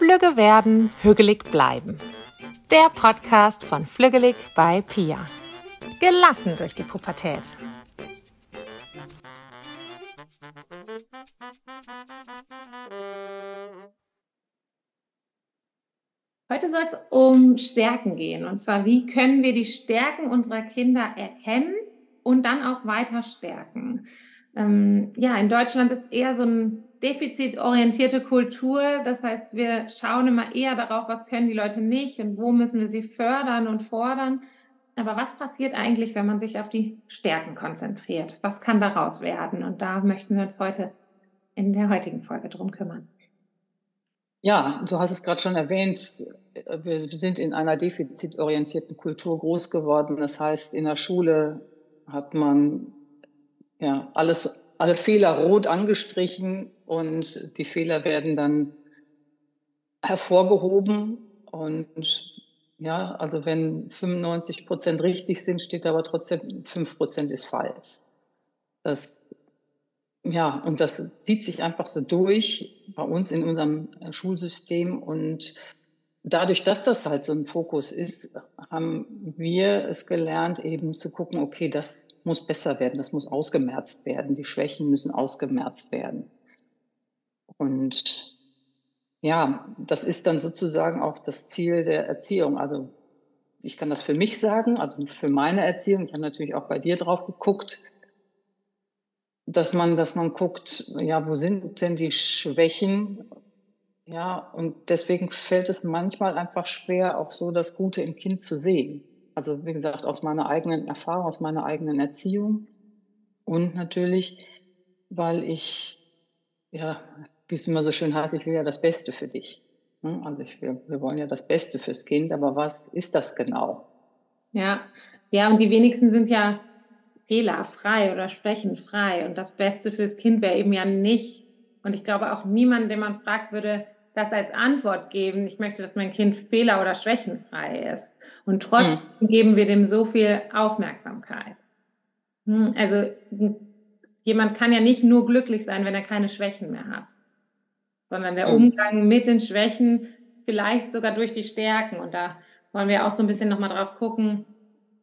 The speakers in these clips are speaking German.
Flügge werden, hügelig bleiben. Der Podcast von Flügelig bei Pia. Gelassen durch die Pubertät. Heute soll es um Stärken gehen. Und zwar, wie können wir die Stärken unserer Kinder erkennen und dann auch weiter stärken? Ähm, ja, in Deutschland ist eher so ein defizitorientierte Kultur. Das heißt, wir schauen immer eher darauf, was können die Leute nicht und wo müssen wir sie fördern und fordern. Aber was passiert eigentlich, wenn man sich auf die Stärken konzentriert? Was kann daraus werden? Und da möchten wir uns heute in der heutigen Folge drum kümmern. Ja, du hast es gerade schon erwähnt. Wir sind in einer defizitorientierten Kultur groß geworden. Das heißt, in der Schule hat man ja alles, alle Fehler rot angestrichen und die Fehler werden dann hervorgehoben. Und ja, also wenn 95 Prozent richtig sind, steht aber trotzdem 5 Prozent ist falsch. Das, ja, und das zieht sich einfach so durch bei uns in unserem Schulsystem. Und dadurch, dass das halt so ein Fokus ist, haben wir es gelernt, eben zu gucken, okay, das muss besser werden, das muss ausgemerzt werden, die Schwächen müssen ausgemerzt werden. Und ja, das ist dann sozusagen auch das Ziel der Erziehung. Also ich kann das für mich sagen, also für meine Erziehung. Ich habe natürlich auch bei dir drauf geguckt, dass man, dass man guckt, ja, wo sind denn die Schwächen? Ja, und deswegen fällt es manchmal einfach schwer, auch so das Gute im Kind zu sehen. Also wie gesagt, aus meiner eigenen Erfahrung, aus meiner eigenen Erziehung und natürlich, weil ich ja wie es immer so schön heißt, ich will ja das Beste für dich. Ne? Also ich, wir, wir wollen ja das Beste fürs Kind, aber was ist das genau? Ja, ja, und die wenigsten sind ja fehlerfrei oder sprechenfrei. Und das Beste fürs Kind wäre eben ja nicht. Und ich glaube auch niemand, den man fragt, würde das als Antwort geben. Ich möchte, dass mein Kind fehler- oder schwächenfrei ist. Und trotzdem hm. geben wir dem so viel Aufmerksamkeit. Hm, also jemand kann ja nicht nur glücklich sein, wenn er keine Schwächen mehr hat sondern der Umgang mit den Schwächen, vielleicht sogar durch die Stärken. Und da wollen wir auch so ein bisschen nochmal drauf gucken,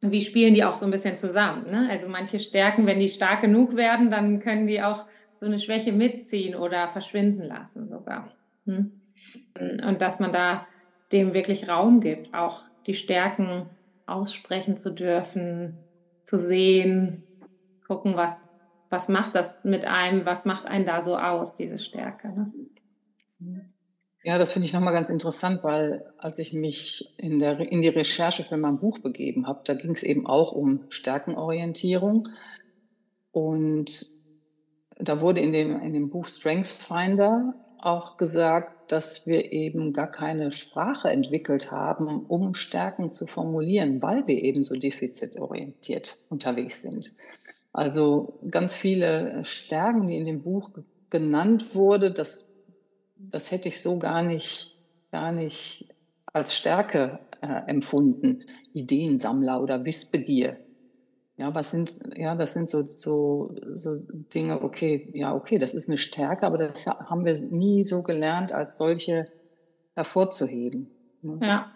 wie spielen die auch so ein bisschen zusammen. Ne? Also manche Stärken, wenn die stark genug werden, dann können die auch so eine Schwäche mitziehen oder verschwinden lassen sogar. Hm? Und dass man da dem wirklich Raum gibt, auch die Stärken aussprechen zu dürfen, zu sehen, gucken, was, was macht das mit einem, was macht einen da so aus, diese Stärke. Ne? Ja, das finde ich nochmal ganz interessant, weil als ich mich in, der, in die Recherche für mein Buch begeben habe, da ging es eben auch um Stärkenorientierung. Und da wurde in dem, in dem Buch Strengths Finder auch gesagt, dass wir eben gar keine Sprache entwickelt haben, um Stärken zu formulieren, weil wir eben so defizitorientiert unterwegs sind. Also ganz viele Stärken, die in dem Buch genannt wurde, das das hätte ich so gar nicht, gar nicht als Stärke äh, empfunden. Ideensammler oder Wissbegier. Ja, was sind, ja, das sind so, so, so Dinge, okay, ja, okay, das ist eine Stärke, aber das haben wir nie so gelernt, als solche hervorzuheben. Ne? Ja.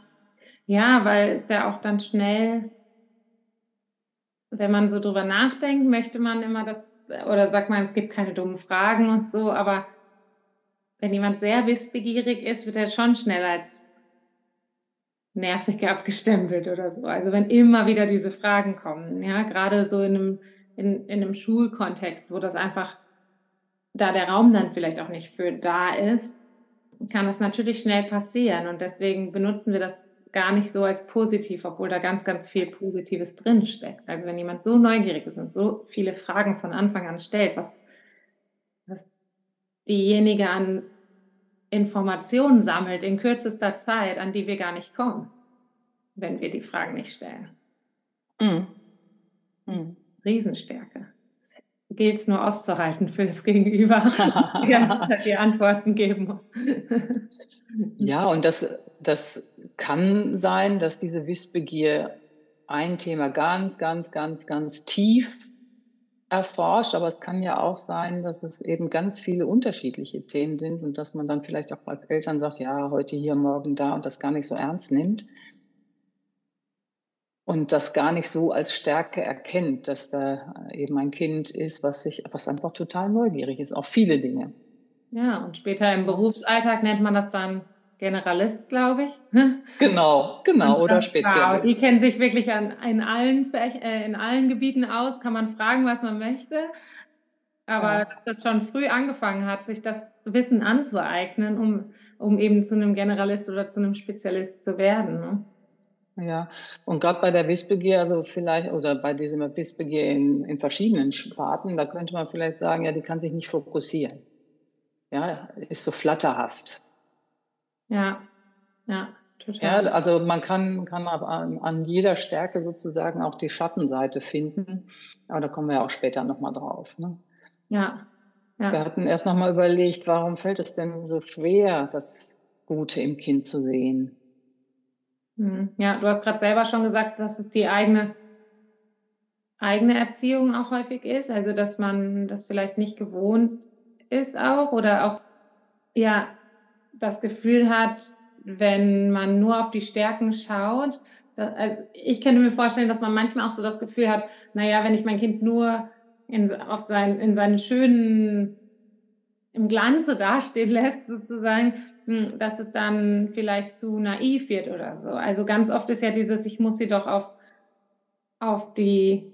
Ja, weil es ja auch dann schnell, wenn man so drüber nachdenkt, möchte man immer das, oder sagt man, es gibt keine dummen Fragen und so, aber wenn jemand sehr wissbegierig ist, wird er schon schnell als nervig abgestempelt oder so. Also wenn immer wieder diese Fragen kommen, ja, gerade so in einem, in, in einem Schulkontext, wo das einfach, da der Raum dann vielleicht auch nicht für da ist, kann das natürlich schnell passieren. Und deswegen benutzen wir das gar nicht so als positiv, obwohl da ganz, ganz viel Positives drinsteckt. Also wenn jemand so neugierig ist und so viele Fragen von Anfang an stellt, was, was diejenige an Informationen sammelt in kürzester Zeit, an die wir gar nicht kommen, wenn wir die Fragen nicht stellen. Mhm. Mhm. Riesenstärke. Gilt es nur auszuhalten für das Gegenüber, die ganze Zeit die Antworten geben muss. ja, und das, das kann sein, dass diese Wissbegier ein Thema ganz, ganz, ganz, ganz tief erforscht, aber es kann ja auch sein, dass es eben ganz viele unterschiedliche Themen sind und dass man dann vielleicht auch als Eltern sagt, ja, heute hier, morgen da und das gar nicht so ernst nimmt und das gar nicht so als Stärke erkennt, dass da eben ein Kind ist, was sich, was einfach total neugierig ist auf viele Dinge. Ja, und später im Berufsalltag nennt man das dann Generalist, glaube ich. Genau, genau, oder Spezialist. Wow, die kennen sich wirklich an, in, allen, äh, in allen Gebieten aus, kann man fragen, was man möchte. Aber ja. dass das schon früh angefangen hat, sich das Wissen anzueignen, um, um eben zu einem Generalist oder zu einem Spezialist zu werden. Ne? Ja, und gerade bei der Wissbegier, also vielleicht, oder bei diesem Wissbegier in, in verschiedenen Sparten, da könnte man vielleicht sagen, ja, die kann sich nicht fokussieren. Ja, ist so flatterhaft. Ja, ja, total. Ja, also man kann, kann an, an jeder Stärke sozusagen auch die Schattenseite finden. Aber da kommen wir ja auch später nochmal drauf. Ne? Ja, ja. Wir hatten erst nochmal überlegt, warum fällt es denn so schwer, das Gute im Kind zu sehen? Hm, ja, du hast gerade selber schon gesagt, dass es die eigene, eigene Erziehung auch häufig ist. Also, dass man das vielleicht nicht gewohnt ist auch oder auch, ja, das Gefühl hat, wenn man nur auf die Stärken schaut, also ich könnte mir vorstellen, dass man manchmal auch so das Gefühl hat, naja, wenn ich mein Kind nur in, auf sein, in seinen schönen, im Glanze dastehen lässt, sozusagen, hm, dass es dann vielleicht zu naiv wird oder so. Also ganz oft ist ja dieses, ich muss sie doch auf, auf, die,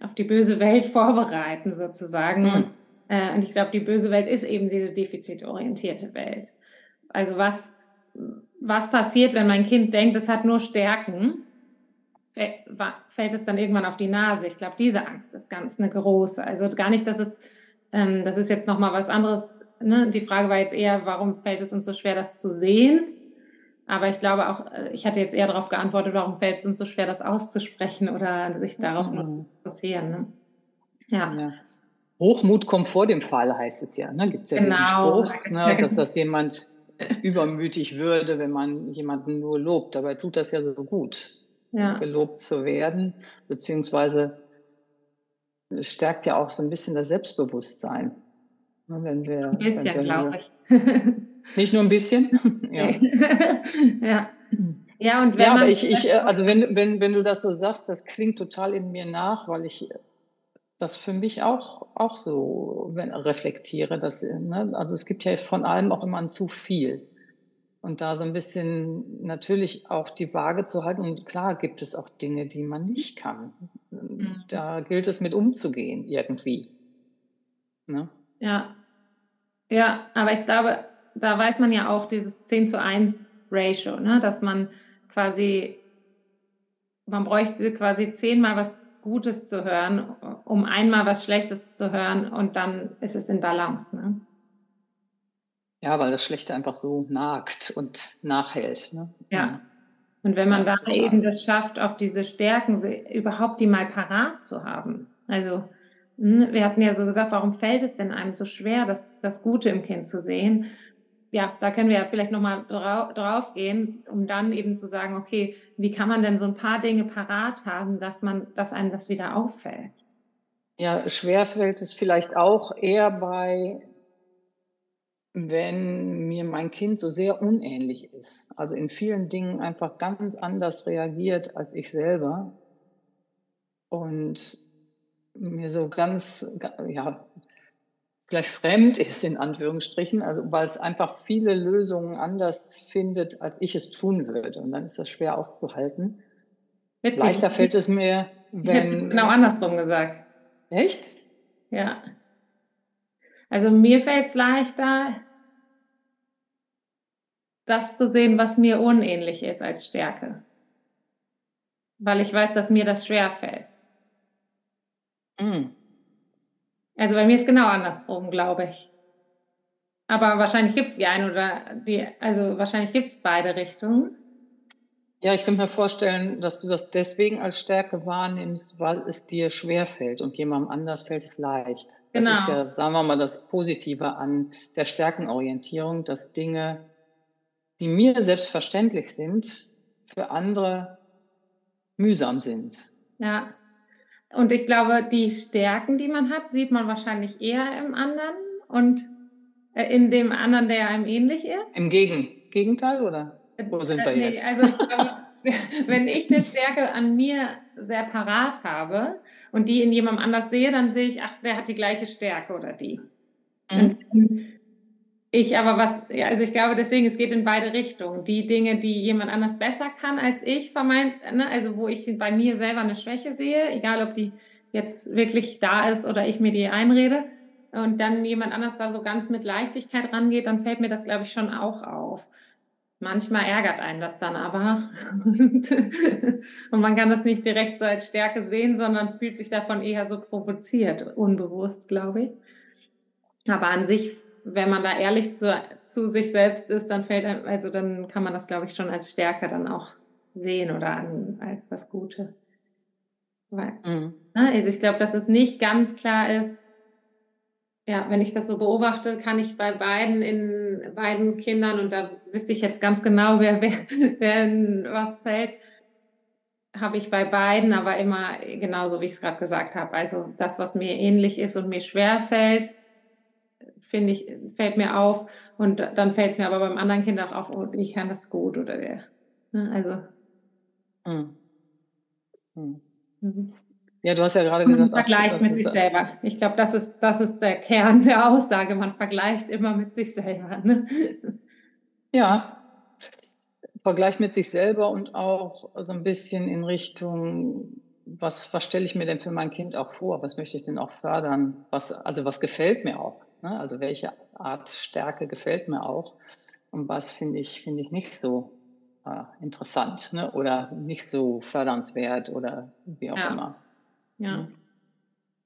auf die böse Welt vorbereiten, sozusagen. Mhm. Äh, und ich glaube, die böse Welt ist eben diese defizitorientierte Welt. Also was, was passiert, wenn mein Kind denkt, es hat nur Stärken? Fällt es dann irgendwann auf die Nase? Ich glaube, diese Angst ist ganz eine große. Also gar nicht, dass es, ähm, das ist jetzt nochmal was anderes. Ne? Die Frage war jetzt eher, warum fällt es uns so schwer, das zu sehen? Aber ich glaube auch, äh, ich hatte jetzt eher darauf geantwortet, warum fällt es uns so schwer, das auszusprechen oder sich darauf mhm. zu fokussieren. Ne? Ja. ja. Hochmut kommt vor dem Fall, heißt es ja. Ne? Gibt es ja genau. diesen Spruch, ne? dass das jemand übermütig würde, wenn man jemanden nur lobt. Dabei tut das ja so gut, ja. gelobt zu werden, beziehungsweise es stärkt ja auch so ein bisschen das Selbstbewusstsein. Ne, wenn wir, ein bisschen, glaube ich. Nicht nur ein bisschen? ja. ja. Ja, und wenn ja, aber ich, ich, also wenn, wenn, wenn du das so sagst, das klingt total in mir nach, weil ich das für mich auch, auch so wenn, reflektiere. Dass, ne, also es gibt ja von allem auch immer ein zu viel. Und da so ein bisschen natürlich auch die Waage zu halten. Und klar gibt es auch Dinge, die man nicht kann. Mhm. Da gilt es mit umzugehen irgendwie. Ne? Ja. Ja, aber ich glaube, da weiß man ja auch dieses 10 zu 1 Ratio, ne? dass man quasi, man bräuchte quasi zehnmal was Gutes zu hören, um einmal was Schlechtes zu hören und dann ist es in Balance. Ne? Ja, weil das Schlechte einfach so nagt und nachhält. Ne? Ja. Und wenn man ja, da eben das schafft, auch diese Stärken überhaupt die mal parat zu haben. Also hm, wir hatten ja so gesagt, warum fällt es denn einem so schwer, das, das Gute im Kind zu sehen? Ja, da können wir ja vielleicht nochmal drau drauf gehen, um dann eben zu sagen, okay, wie kann man denn so ein paar Dinge parat haben, dass man, dass einem das wieder auffällt? Ja, schwer fällt es vielleicht auch eher bei, wenn mir mein Kind so sehr unähnlich ist. Also in vielen Dingen einfach ganz anders reagiert als ich selber. Und mir so ganz, ja, vielleicht fremd ist, in Anführungsstrichen, also weil es einfach viele Lösungen anders findet, als ich es tun würde. Und dann ist das schwer auszuhalten. Witzig. Leichter fällt es mir, wenn. Es genau andersrum gesagt. Echt? Ja. Also mir fällt es leichter, das zu sehen, was mir unähnlich ist als Stärke. Weil ich weiß, dass mir das schwer fällt. Mm. Also bei mir ist genau andersrum, glaube ich. Aber wahrscheinlich gibt es die eine oder die, also wahrscheinlich gibt es beide Richtungen. Ja, ich kann mir vorstellen, dass du das deswegen als Stärke wahrnimmst, weil es dir schwerfällt und jemandem anders fällt es leicht. Genau. Das ist ja, sagen wir mal, das Positive an der Stärkenorientierung, dass Dinge, die mir selbstverständlich sind, für andere mühsam sind. Ja, Und ich glaube, die Stärken, die man hat, sieht man wahrscheinlich eher im anderen und äh, in dem anderen, der einem ähnlich ist. Im Gegen Gegenteil oder wo sind wir nee, jetzt? Also ich glaube, wenn ich eine Stärke an mir sehr parat habe und die in jemandem anders sehe, dann sehe ich, ach, der hat die gleiche Stärke oder die. Mhm. Ich aber was, ja, also ich glaube deswegen, es geht in beide Richtungen. Die Dinge, die jemand anders besser kann als ich, vermeint, ne, also wo ich bei mir selber eine Schwäche sehe, egal ob die jetzt wirklich da ist oder ich mir die einrede, und dann jemand anders da so ganz mit Leichtigkeit rangeht, dann fällt mir das, glaube ich, schon auch auf. Manchmal ärgert einen das dann aber. und man kann das nicht direkt so als Stärke sehen, sondern fühlt sich davon eher so provoziert, unbewusst, glaube ich. Aber an sich wenn man da ehrlich zu, zu sich selbst ist, dann fällt einem, also dann kann man das, glaube ich, schon als Stärke dann auch sehen oder an, als das Gute. Weil, mhm. Ne, also ich glaube, dass es nicht ganz klar ist, ja, wenn ich das so beobachte, kann ich bei beiden in beiden Kindern, und da wüsste ich jetzt ganz genau, wer, wer, wer in was fällt, habe ich bei beiden, aber immer genauso, wie ich es gerade gesagt habe. Also das, was mir ähnlich ist und mir schwer fällt, finde ich, fällt mir auf und dann fällt mir aber beim anderen Kind auch auf, oh, ich kann das gut oder der. Ne, also. Hm. Hm. Mhm. Ja, du hast ja gerade gesagt, man vergleicht auch, mit sich selber. Ich glaube, das ist, das ist der Kern der Aussage. Man vergleicht immer mit sich selber. Ne? Ja, Vergleich mit sich selber und auch so ein bisschen in Richtung was, was stelle ich mir denn für mein Kind auch vor? Was möchte ich denn auch fördern? Was, also was gefällt mir auch? Ne? Also welche Art Stärke gefällt mir auch? Und was finde ich, finde ich nicht so äh, interessant ne? oder nicht so fördernswert oder wie auch ja. immer. Ja, mhm.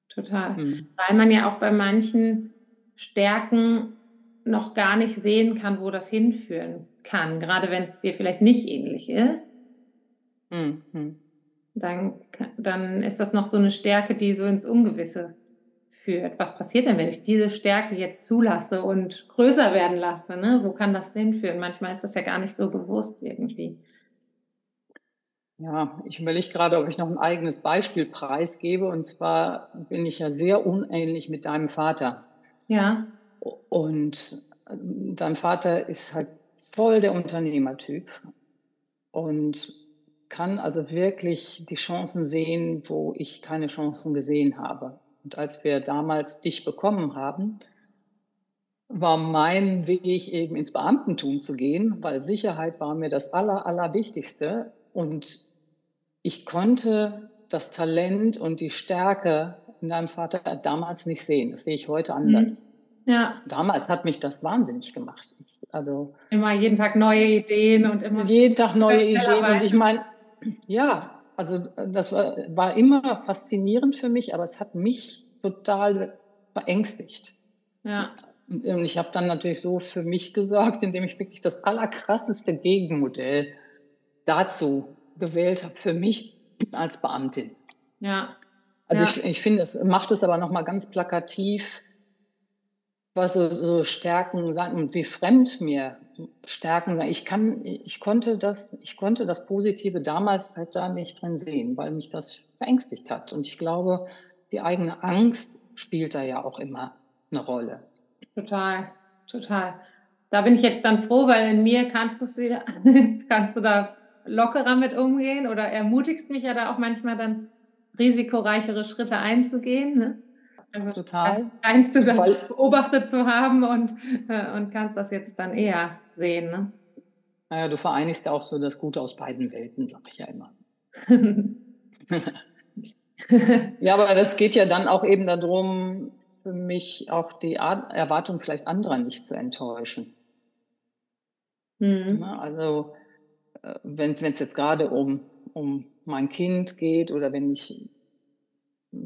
total. Mhm. Weil man ja auch bei manchen Stärken noch gar nicht sehen kann, wo das hinführen kann, gerade wenn es dir vielleicht nicht ähnlich ist. Mhm dann, dann ist das noch so eine Stärke, die so ins Ungewisse führt. Was passiert denn, wenn ich diese Stärke jetzt zulasse und größer werden lasse? Ne? Wo kann das hinführen? Manchmal ist das ja gar nicht so bewusst irgendwie. Ja, ich überlege gerade, ob ich noch ein eigenes Beispiel preisgebe. Und zwar bin ich ja sehr unähnlich mit deinem Vater. Ja. Und dein Vater ist halt voll der Unternehmertyp. Und kann also wirklich die Chancen sehen, wo ich keine Chancen gesehen habe. Und als wir damals dich bekommen haben, war mein Weg eben ins Beamtentum zu gehen, weil Sicherheit war mir das Aller, Allerwichtigste. Und ich konnte das Talent und die Stärke in deinem Vater damals nicht sehen. Das sehe ich heute anders. Mhm. Ja. Damals hat mich das wahnsinnig gemacht. Also immer jeden Tag neue Ideen und immer jeden Tag neue Ideen. Und ich meine, ja, also äh, das war, war immer faszinierend für mich, aber es hat mich total verängstigt. Ja. Und ich habe dann natürlich so für mich gesorgt, indem ich wirklich das allerkrasseste Gegenmodell dazu gewählt habe, für mich als Beamtin. Ja. Also ja. ich, ich finde, es macht es aber nochmal ganz plakativ, was so, so Stärken sagen wie fremd mir Stärken sagen. Ich kann, ich konnte das, ich konnte das Positive damals halt da nicht drin sehen, weil mich das verängstigt hat. Und ich glaube, die eigene Angst spielt da ja auch immer eine Rolle. Total, total. Da bin ich jetzt dann froh, weil in mir kannst du es wieder, kannst du da lockerer mit umgehen oder ermutigst mich ja da auch manchmal dann risikoreichere Schritte einzugehen. Ne? Also total. Scheinst du das Weil, beobachtet zu haben und, äh, und kannst das jetzt dann eher sehen. Ne? Naja, du vereinigst ja auch so das Gute aus beiden Welten, sag ich ja immer. ja, aber das geht ja dann auch eben darum, für mich auch die Erwartung vielleicht anderer nicht zu enttäuschen. Mhm. Also äh, wenn es jetzt gerade um, um mein Kind geht oder wenn ich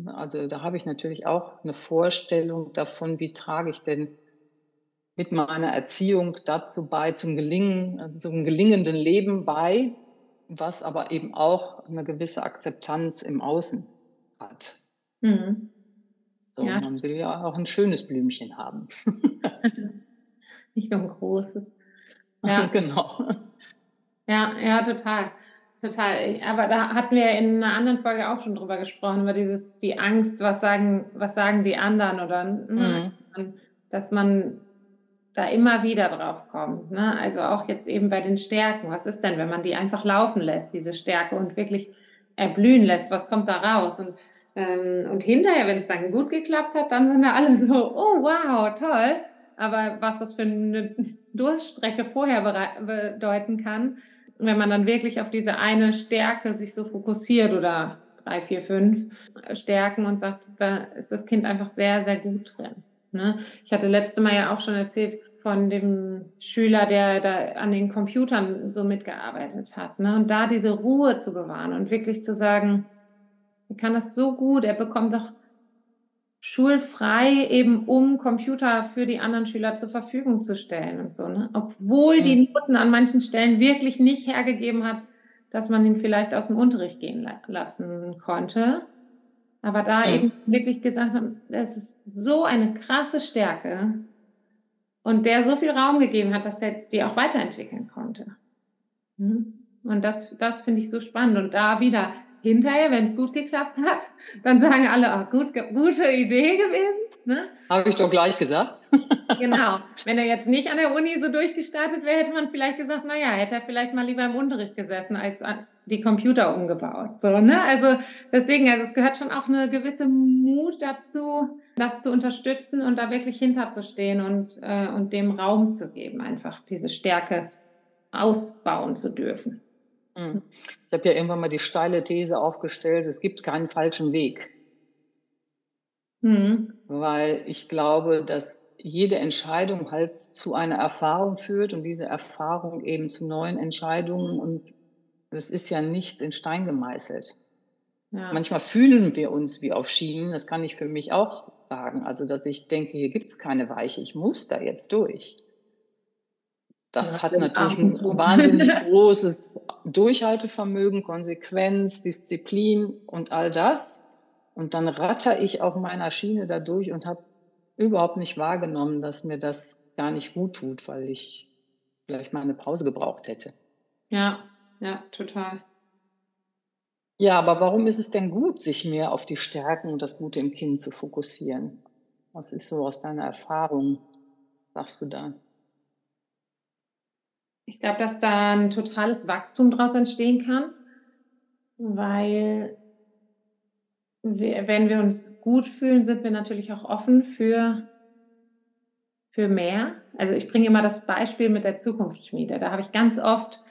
also da habe ich natürlich auch eine Vorstellung davon, wie trage ich denn mit meiner Erziehung dazu bei, zum Gelingen, zum gelingenden Leben bei, was aber eben auch eine gewisse Akzeptanz im Außen hat. Mhm. So, ja. Man will ja auch ein schönes Blümchen haben. Nicht nur ein großes. Ja, genau. Ja, ja, total. Total. Aber da hatten wir in einer anderen Folge auch schon drüber gesprochen, über dieses, die Angst, was sagen, was sagen die anderen oder ne? mhm. dass man da immer wieder drauf kommt. Ne? Also auch jetzt eben bei den Stärken. Was ist denn, wenn man die einfach laufen lässt, diese Stärke, und wirklich erblühen lässt? Was kommt da raus? Und, ähm, und hinterher, wenn es dann gut geklappt hat, dann sind da alle so, oh wow, toll. Aber was das für eine Durststrecke vorher bedeuten kann, wenn man dann wirklich auf diese eine Stärke sich so fokussiert oder drei, vier, fünf Stärken und sagt, da ist das Kind einfach sehr, sehr gut drin. Ne? Ich hatte letzte Mal ja auch schon erzählt von dem Schüler, der da an den Computern so mitgearbeitet hat. Ne? Und da diese Ruhe zu bewahren und wirklich zu sagen, er kann das so gut, er bekommt doch schulfrei eben um Computer für die anderen Schüler zur Verfügung zu stellen und so. Ne? Obwohl die Noten an manchen Stellen wirklich nicht hergegeben hat, dass man ihn vielleicht aus dem Unterricht gehen lassen konnte. Aber da ja. eben wirklich gesagt haben, das ist so eine krasse Stärke und der so viel Raum gegeben hat, dass er die auch weiterentwickeln konnte. Mhm. Und das, das finde ich so spannend. Und da wieder hinterher, wenn es gut geklappt hat, dann sagen alle, oh, gut, gute Idee gewesen. Ne? Habe ich doch gleich gesagt. genau. Wenn er jetzt nicht an der Uni so durchgestartet wäre, hätte man vielleicht gesagt, naja, hätte er vielleicht mal lieber im Unterricht gesessen, als die Computer umgebaut. So, ne? Also deswegen, also es gehört schon auch eine gewisse Mut dazu, das zu unterstützen und da wirklich hinterzustehen und, äh, und dem Raum zu geben, einfach diese Stärke ausbauen zu dürfen. Hm. Ich habe ja irgendwann mal die steile These aufgestellt, es gibt keinen falschen Weg. Mhm. Weil ich glaube, dass jede Entscheidung halt zu einer Erfahrung führt und diese Erfahrung eben zu neuen Entscheidungen und das ist ja nicht in Stein gemeißelt. Ja. Manchmal fühlen wir uns wie auf Schienen, das kann ich für mich auch sagen. Also, dass ich denke, hier gibt es keine Weiche, ich muss da jetzt durch. Das ja, hat natürlich ein wahnsinnig großes Durchhaltevermögen, Konsequenz, Disziplin und all das. Und dann ratter ich auf meiner Schiene da durch und habe überhaupt nicht wahrgenommen, dass mir das gar nicht gut tut, weil ich vielleicht mal eine Pause gebraucht hätte. Ja, ja, total. Ja, aber warum ist es denn gut, sich mehr auf die Stärken und das Gute im Kind zu fokussieren? Was ist so aus deiner Erfahrung, sagst du da? Ich glaube, dass da ein totales Wachstum daraus entstehen kann, weil wir, wenn wir uns gut fühlen, sind wir natürlich auch offen für, für mehr. Also ich bringe immer das Beispiel mit der Zukunftsschmiede. Da habe ich ganz oft,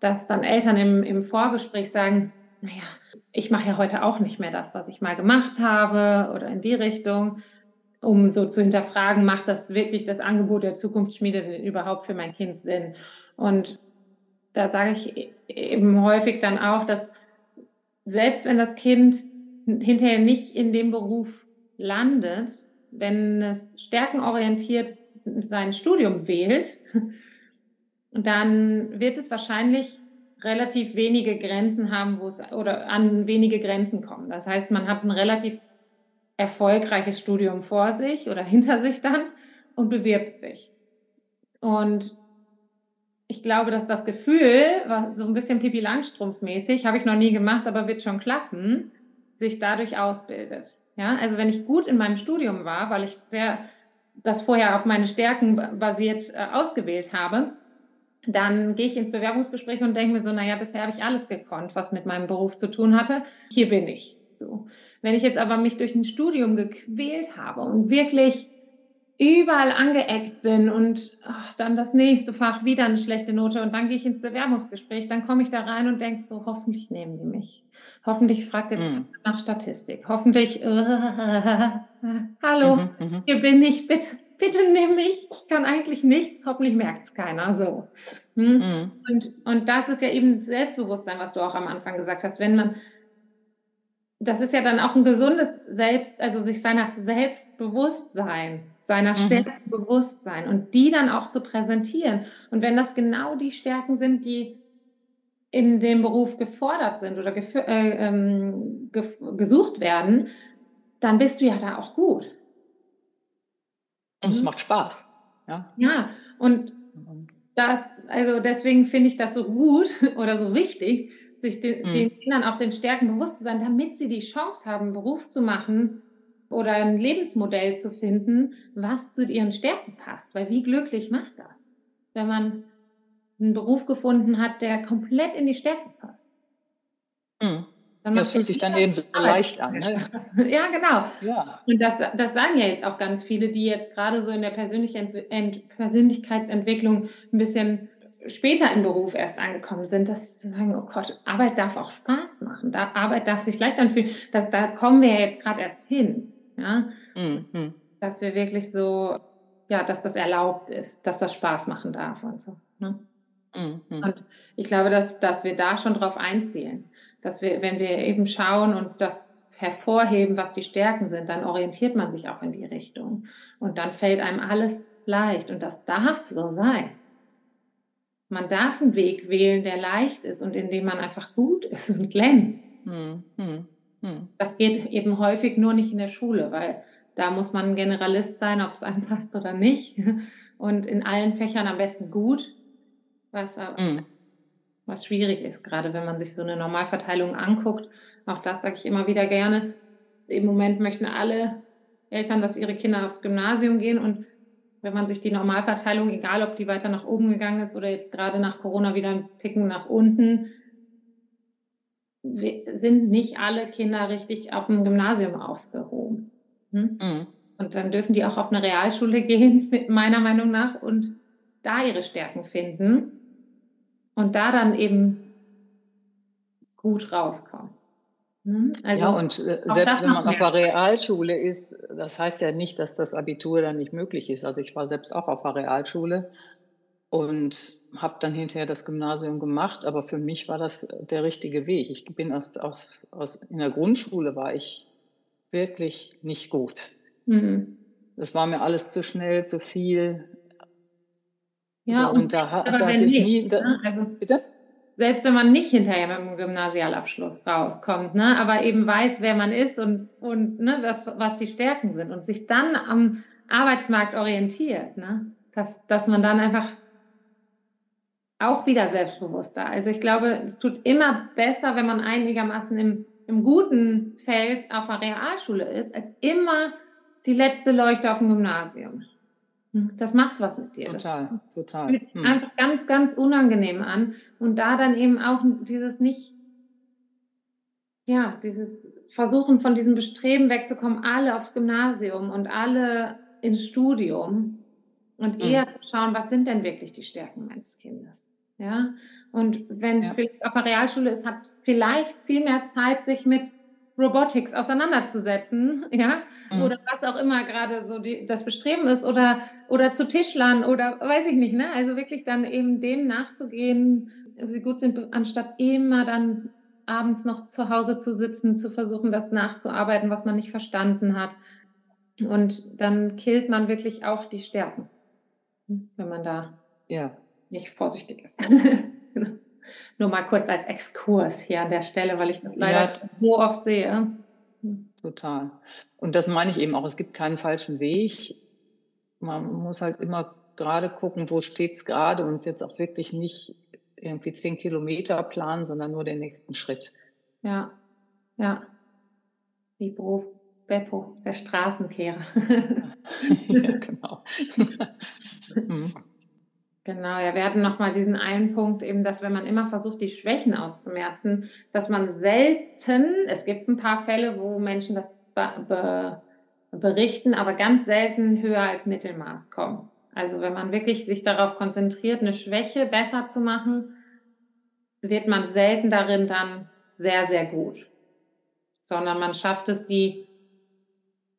dass dann Eltern im, im Vorgespräch sagen, naja, ich mache ja heute auch nicht mehr das, was ich mal gemacht habe oder in die Richtung, um so zu hinterfragen, macht das wirklich das Angebot der Zukunftsschmiede denn überhaupt für mein Kind Sinn? Und da sage ich eben häufig dann auch, dass selbst wenn das Kind hinterher nicht in dem Beruf landet, wenn es stärkenorientiert sein Studium wählt, dann wird es wahrscheinlich relativ wenige Grenzen haben, wo es oder an wenige Grenzen kommen. Das heißt, man hat ein relativ erfolgreiches Studium vor sich oder hinter sich dann und bewirbt sich. Und ich glaube, dass das Gefühl, so ein bisschen Pipi Langstrumpf-mäßig, habe ich noch nie gemacht, aber wird schon klappen, sich dadurch ausbildet. Ja, also wenn ich gut in meinem Studium war, weil ich sehr das vorher auf meine Stärken basiert äh, ausgewählt habe, dann gehe ich ins Bewerbungsgespräch und denke mir so, naja, bisher habe ich alles gekonnt, was mit meinem Beruf zu tun hatte. Hier bin ich. So. Wenn ich jetzt aber mich durch ein Studium gequält habe und wirklich überall angeeckt bin und ach, dann das nächste Fach wieder eine schlechte Note und dann gehe ich ins Bewerbungsgespräch, dann komme ich da rein und denke so, hoffentlich nehmen die mich. Hoffentlich fragt jetzt mm. nach Statistik. Hoffentlich, äh, hallo, mm -hmm. hier bin ich, bitte, bitte nimm mich. Ich kann eigentlich nichts, hoffentlich merkt es keiner. So. Hm? Mm. Und, und das ist ja eben Selbstbewusstsein, was du auch am Anfang gesagt hast. Wenn man das ist ja dann auch ein gesundes Selbst, also sich seiner Selbstbewusstsein, seiner mhm. Stärken bewusst sein und die dann auch zu präsentieren. Und wenn das genau die Stärken sind, die in dem Beruf gefordert sind oder äh, ähm, gesucht werden, dann bist du ja da auch gut. Und es mhm. macht Spaß. Ja, ja und das, also deswegen finde ich das so gut oder so wichtig, sich den, mhm. den Kindern auch den Stärken bewusst zu sein, damit sie die Chance haben, einen Beruf zu machen oder ein Lebensmodell zu finden, was zu ihren Stärken passt. Weil wie glücklich macht das, wenn man einen Beruf gefunden hat, der komplett in die Stärken passt. Mhm. das fühlt sich dann eben so leicht an. Ne? Ja, genau. Ja. Und das, das sagen ja jetzt auch ganz viele, die jetzt gerade so in der Persönlichkeitsentwicklung ein bisschen später im Beruf erst angekommen sind, dass sie sagen, oh Gott, Arbeit darf auch Spaß machen, da, Arbeit darf sich leicht anfühlen. Da, da kommen wir ja jetzt gerade erst hin. Ja? Mhm. Dass wir wirklich so, ja, dass das erlaubt ist, dass das Spaß machen darf und so. Ne? Mhm. Und ich glaube, dass, dass wir da schon drauf einzielen, dass wir, wenn wir eben schauen und das hervorheben, was die Stärken sind, dann orientiert man sich auch in die Richtung. Und dann fällt einem alles leicht und das darf so sein. Man darf einen Weg wählen, der leicht ist und in dem man einfach gut ist und glänzt. Mhm. Mhm. Das geht eben häufig nur nicht in der Schule, weil da muss man ein Generalist sein, ob es einem passt oder nicht. Und in allen Fächern am besten gut was, mhm. was schwierig ist, gerade wenn man sich so eine Normalverteilung anguckt. Auch das sage ich immer wieder gerne. Im Moment möchten alle Eltern, dass ihre Kinder aufs Gymnasium gehen und wenn man sich die Normalverteilung, egal ob die weiter nach oben gegangen ist oder jetzt gerade nach Corona wieder ein Ticken nach unten, sind nicht alle Kinder richtig auf dem Gymnasium aufgehoben. Hm? Mhm. Und dann dürfen die auch auf eine Realschule gehen, meiner Meinung nach, und da ihre Stärken finden und da dann eben gut rauskommen. Hm? Also ja, und äh, selbst wenn man auf der Realschule ist, das heißt ja nicht, dass das Abitur dann nicht möglich ist. Also ich war selbst auch auf der Realschule und habe dann hinterher das Gymnasium gemacht, aber für mich war das der richtige Weg. Ich bin aus, aus, aus in der Grundschule war ich wirklich nicht gut. Mhm. Das war mir alles zu schnell, zu viel. Ja, so, und, und da, da hatte ich nie. Da, ne? also, bitte? Selbst wenn man nicht hinterher mit einem Gymnasialabschluss rauskommt, ne, aber eben weiß, wer man ist und, und ne, das, was die Stärken sind und sich dann am Arbeitsmarkt orientiert, ne, dass, dass man dann einfach auch wieder selbstbewusster. Also ich glaube, es tut immer besser, wenn man einigermaßen im, im guten Feld auf der Realschule ist, als immer die letzte Leuchte auf dem Gymnasium. Hm, das macht was mit dir. Total, das total. Fühlt hm. einfach ganz, ganz unangenehm an. Und da dann eben auch dieses nicht, ja, dieses Versuchen von diesem Bestreben wegzukommen, alle aufs Gymnasium und alle ins Studium und hm. eher zu schauen, was sind denn wirklich die Stärken meines Kindes. Ja, und wenn es ja. auf der Realschule ist, hat es vielleicht viel mehr Zeit, sich mit Robotics auseinanderzusetzen, ja, mhm. oder was auch immer gerade so die, das Bestreben ist, oder, oder zu Tischlern oder weiß ich nicht, ne? Also wirklich dann eben dem nachzugehen, sie gut sind, anstatt immer dann abends noch zu Hause zu sitzen, zu versuchen, das nachzuarbeiten, was man nicht verstanden hat. Und dann killt man wirklich auch die Stärken, wenn man da ja. nicht vorsichtig ist. genau. Nur mal kurz als Exkurs hier an der Stelle, weil ich das leider ja, so oft sehe. Total. Und das meine ich eben auch, es gibt keinen falschen Weg. Man muss halt immer gerade gucken, wo steht es gerade und jetzt auch wirklich nicht irgendwie zehn Kilometer planen, sondern nur den nächsten Schritt. Ja, ja. Wie Beruf Beppo, der Straßenkehrer. ja, genau. Genau, ja, wir hatten nochmal diesen einen Punkt eben, dass wenn man immer versucht, die Schwächen auszumerzen, dass man selten, es gibt ein paar Fälle, wo Menschen das be be berichten, aber ganz selten höher als Mittelmaß kommen. Also wenn man wirklich sich darauf konzentriert, eine Schwäche besser zu machen, wird man selten darin dann sehr, sehr gut, sondern man schafft es, die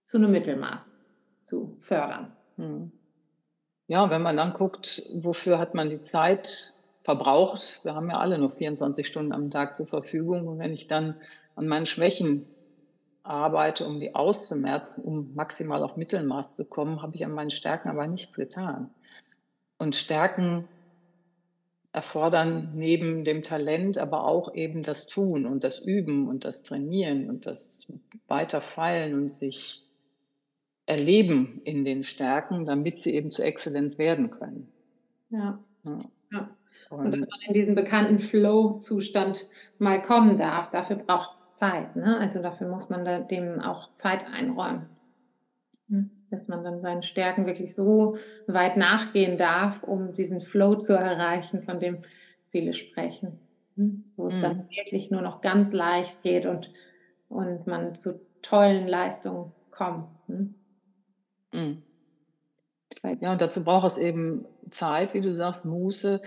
zu einem Mittelmaß zu fördern. Hm. Ja, wenn man dann guckt, wofür hat man die Zeit verbraucht? Wir haben ja alle nur 24 Stunden am Tag zur Verfügung. Und wenn ich dann an meinen Schwächen arbeite, um die auszumerzen, um maximal auf Mittelmaß zu kommen, habe ich an meinen Stärken aber nichts getan. Und Stärken erfordern neben dem Talent aber auch eben das Tun und das Üben und das Trainieren und das Weiterfallen und sich erleben in den Stärken, damit sie eben zur Exzellenz werden können. Ja. ja. Und, und dass man in diesen bekannten Flow-Zustand mal kommen darf, dafür braucht es Zeit. Ne? Also dafür muss man dem auch Zeit einräumen. Hm? Dass man dann seinen Stärken wirklich so weit nachgehen darf, um diesen Flow zu erreichen, von dem viele sprechen. Hm? Wo es mhm. dann wirklich nur noch ganz leicht geht und, und man zu tollen Leistungen kommt. Hm? Mhm. Ja, und dazu braucht es eben Zeit, wie du sagst, Muße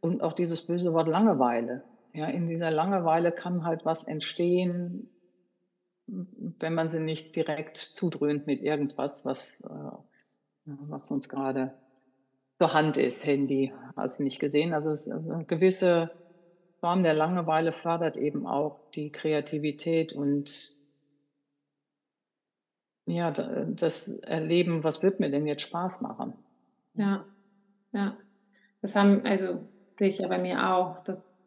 und auch dieses böse Wort Langeweile. Ja, in dieser Langeweile kann halt was entstehen, wenn man sie nicht direkt zudröhnt mit irgendwas, was, äh, was uns gerade zur Hand ist. Handy, hast du nicht gesehen. Also, es, also eine gewisse Form der Langeweile fördert eben auch die Kreativität und ja, das Erleben, was wird mir denn jetzt Spaß machen? Ja, ja. Das haben, also sehe ich ja bei mir auch, dass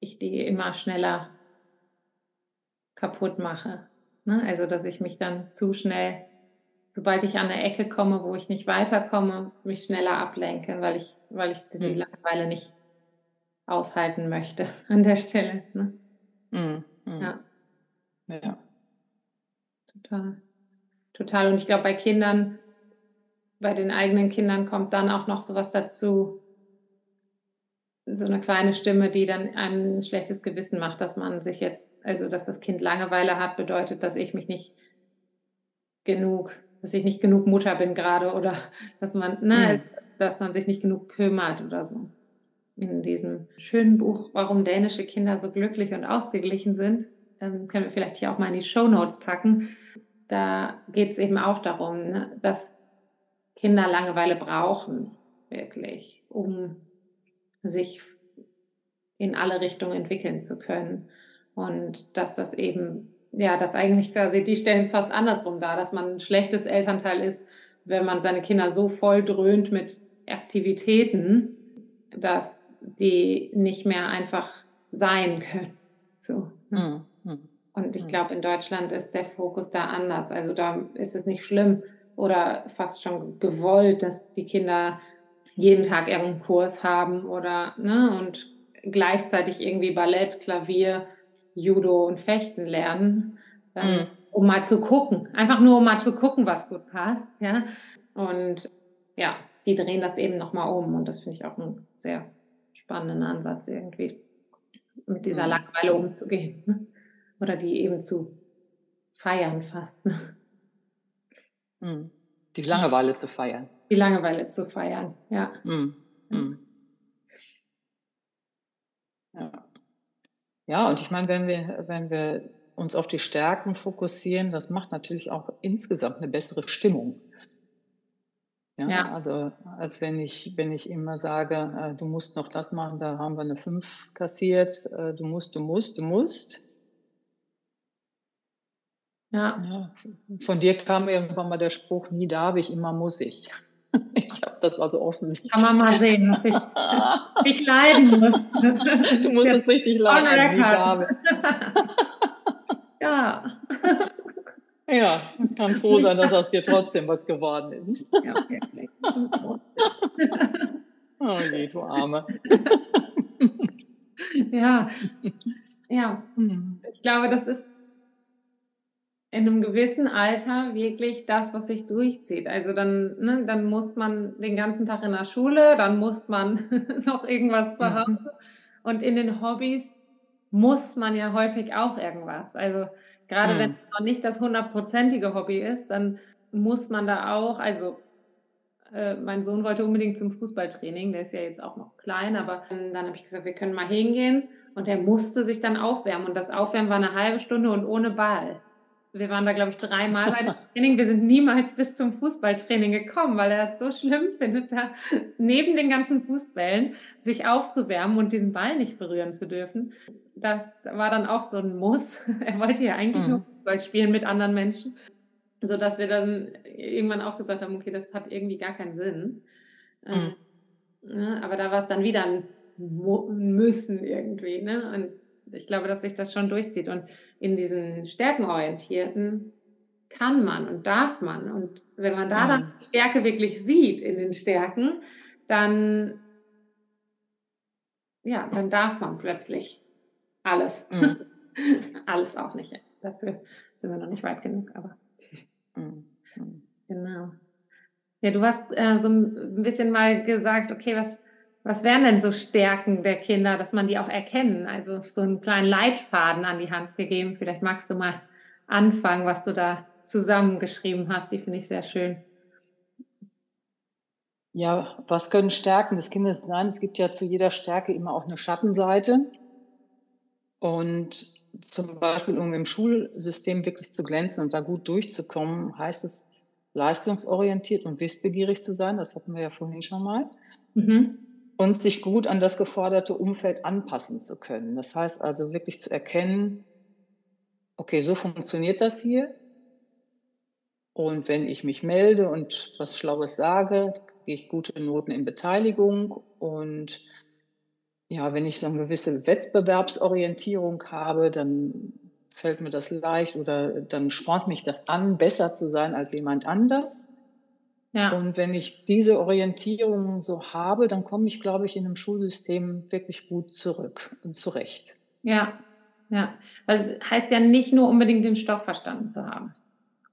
ich die immer schneller kaputt mache. Ne? Also, dass ich mich dann zu schnell, sobald ich an eine Ecke komme, wo ich nicht weiterkomme, mich schneller ablenke, weil ich, weil ich die hm. Langeweile nicht aushalten möchte an der Stelle. Ne? Hm. Hm. Ja. Ja. Total. Total. Und ich glaube, bei Kindern, bei den eigenen Kindern kommt dann auch noch sowas dazu, so eine kleine Stimme, die dann einem ein schlechtes Gewissen macht, dass man sich jetzt, also dass das Kind Langeweile hat, bedeutet, dass ich mich nicht genug, dass ich nicht genug Mutter bin gerade oder dass man, ne, mhm. ist, dass man sich nicht genug kümmert oder so. In diesem schönen Buch, warum dänische Kinder so glücklich und ausgeglichen sind, dann können wir vielleicht hier auch mal in die Show Notes packen. Da geht es eben auch darum, ne, dass Kinder Langeweile brauchen, wirklich, um sich in alle Richtungen entwickeln zu können. Und dass das eben, ja, dass eigentlich quasi, die stellen es fast andersrum dar, dass man ein schlechtes Elternteil ist, wenn man seine Kinder so voll dröhnt mit Aktivitäten, dass die nicht mehr einfach sein können. So. Mhm. Und ich glaube, in Deutschland ist der Fokus da anders. Also da ist es nicht schlimm oder fast schon gewollt, dass die Kinder jeden Tag irgendeinen Kurs haben oder ne, und gleichzeitig irgendwie Ballett, Klavier, Judo und Fechten lernen, dann, mhm. um mal zu gucken. Einfach nur, um mal zu gucken, was gut passt. Ja? Und ja, die drehen das eben nochmal um und das finde ich auch einen sehr spannenden Ansatz irgendwie, mit dieser mhm. Langeweile umzugehen. Oder die eben zu feiern fast. Ne? Mhm. Die Langeweile zu feiern die Langeweile zu feiern. Ja. Mm, mm. Ja. ja, und ich meine, wenn wir, wenn wir uns auf die Stärken fokussieren, das macht natürlich auch insgesamt eine bessere Stimmung. Ja, ja. also als wenn ich, wenn ich immer sage, äh, du musst noch das machen, da haben wir eine 5 kassiert, äh, du musst, du musst, du musst. Ja. ja. Von dir kam irgendwann mal der Spruch, nie darf ich, immer muss ich. Ich habe das also offensichtlich. Kann man mal sehen, dass ich, ich leiden muss. Du musst es richtig leiden, die Dame. ja. Ja, kann froh sein, dass aus dir trotzdem was geworden ist. Ja, wirklich. Oh je, du Arme. Ja, ja. Hm. Ich glaube, das ist in einem gewissen Alter wirklich das, was sich durchzieht. Also dann, ne, dann muss man den ganzen Tag in der Schule, dann muss man noch irgendwas zu Hause. Mhm. Und in den Hobbys muss man ja häufig auch irgendwas. Also gerade mhm. wenn es noch nicht das hundertprozentige Hobby ist, dann muss man da auch, also äh, mein Sohn wollte unbedingt zum Fußballtraining, der ist ja jetzt auch noch klein, aber ähm, dann habe ich gesagt, wir können mal hingehen. Und er musste sich dann aufwärmen. Und das Aufwärmen war eine halbe Stunde und ohne Ball wir waren da, glaube ich, dreimal bei dem Training. Wir sind niemals bis zum Fußballtraining gekommen, weil er es so schlimm findet, da neben den ganzen Fußbällen sich aufzuwärmen und diesen Ball nicht berühren zu dürfen. Das war dann auch so ein Muss. Er wollte ja eigentlich mhm. nur Fußball spielen mit anderen Menschen, sodass wir dann irgendwann auch gesagt haben, okay, das hat irgendwie gar keinen Sinn. Mhm. Ähm, aber da war es dann wieder ein Müssen irgendwie. Ne? Und ich glaube, dass sich das schon durchzieht. Und in diesen Stärkenorientierten kann man und darf man. Und wenn man da dann Stärke wirklich sieht in den Stärken, dann ja, dann darf man plötzlich alles. Mhm. alles auch nicht. Dafür sind wir noch nicht weit genug, aber. Mhm. Genau. Ja, du hast äh, so ein bisschen mal gesagt, okay, was, was wären denn so Stärken der Kinder, dass man die auch erkennen? Also so einen kleinen Leitfaden an die Hand gegeben. Vielleicht magst du mal anfangen, was du da zusammengeschrieben hast. Die finde ich sehr schön. Ja, was können Stärken des Kindes sein? Es gibt ja zu jeder Stärke immer auch eine Schattenseite. Und zum Beispiel, um im Schulsystem wirklich zu glänzen und da gut durchzukommen, heißt es, leistungsorientiert und wissbegierig zu sein. Das hatten wir ja vorhin schon mal. Mhm. Und sich gut an das geforderte Umfeld anpassen zu können. Das heißt also wirklich zu erkennen, okay, so funktioniert das hier. Und wenn ich mich melde und was Schlaues sage, kriege ich gute Noten in Beteiligung. Und ja, wenn ich so eine gewisse Wettbewerbsorientierung habe, dann fällt mir das leicht oder dann spornt mich das an, besser zu sein als jemand anders. Ja. Und wenn ich diese Orientierung so habe, dann komme ich, glaube ich, in einem Schulsystem wirklich gut zurück und zurecht. Ja, ja. Weil es heißt ja nicht nur unbedingt den Stoff verstanden zu haben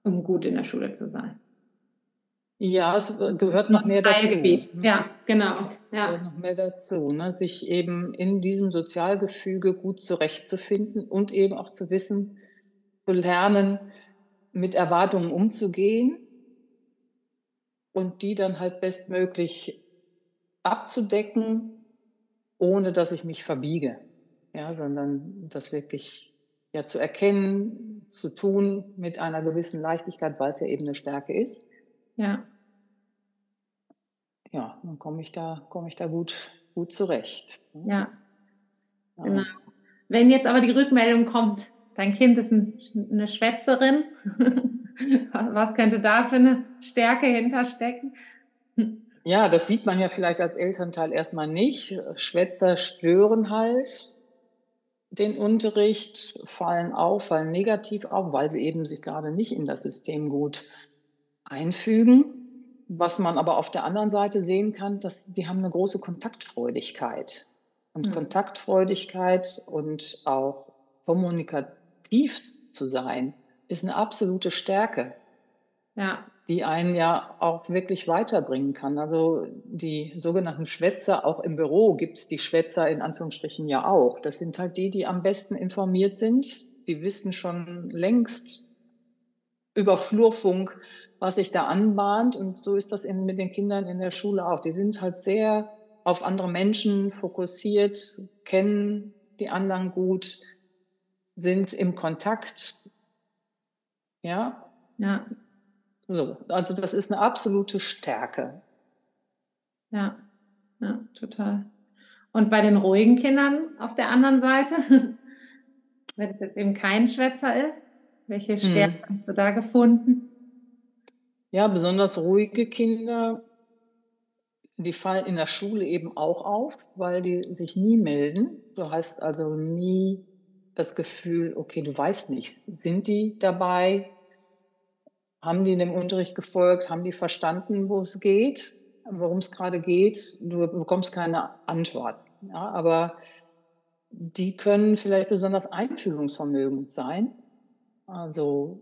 um gut in der Schule zu sein. Ja, es gehört noch mehr dazu. Ja, genau. Ja. Gehört noch mehr dazu, ne? sich eben in diesem Sozialgefüge gut zurechtzufinden und eben auch zu wissen, zu lernen, mit Erwartungen umzugehen und die dann halt bestmöglich abzudecken, ohne dass ich mich verbiege, ja, sondern das wirklich ja zu erkennen, zu tun mit einer gewissen Leichtigkeit, weil es ja eben eine Stärke ist. Ja. Ja, dann komme ich da, komme ich da gut, gut zurecht. Ja. ja. Genau. Wenn jetzt aber die Rückmeldung kommt, dein Kind ist ein, eine Schwätzerin, was könnte da für eine Stärke hinterstecken? Ja, das sieht man ja vielleicht als Elternteil erstmal nicht. Schwätzer stören halt den Unterricht, fallen auf, fallen negativ auf, weil sie eben sich gerade nicht in das System gut einfügen. Was man aber auf der anderen Seite sehen kann, dass die haben eine große Kontaktfreudigkeit. Und mhm. Kontaktfreudigkeit und auch kommunikativ zu sein, ist eine absolute Stärke. Ja die einen ja auch wirklich weiterbringen kann. Also die sogenannten Schwätzer, auch im Büro gibt es die Schwätzer in Anführungsstrichen ja auch. Das sind halt die, die am besten informiert sind. Die wissen schon längst über Flurfunk, was sich da anbahnt. Und so ist das eben mit den Kindern in der Schule auch. Die sind halt sehr auf andere Menschen fokussiert, kennen die anderen gut, sind im Kontakt. Ja. Ja, so, also das ist eine absolute Stärke. Ja, ja, total. Und bei den ruhigen Kindern auf der anderen Seite, wenn es jetzt eben kein Schwätzer ist, welche Stärken hm. hast du da gefunden? Ja, besonders ruhige Kinder, die fallen in der Schule eben auch auf, weil die sich nie melden. Du hast also nie das Gefühl, okay, du weißt nicht, sind die dabei? Haben die dem Unterricht gefolgt? Haben die verstanden, wo es geht, worum es gerade geht? Du bekommst keine Antwort. Ja, aber die können vielleicht besonders einfühlungsvermögend sein. Also,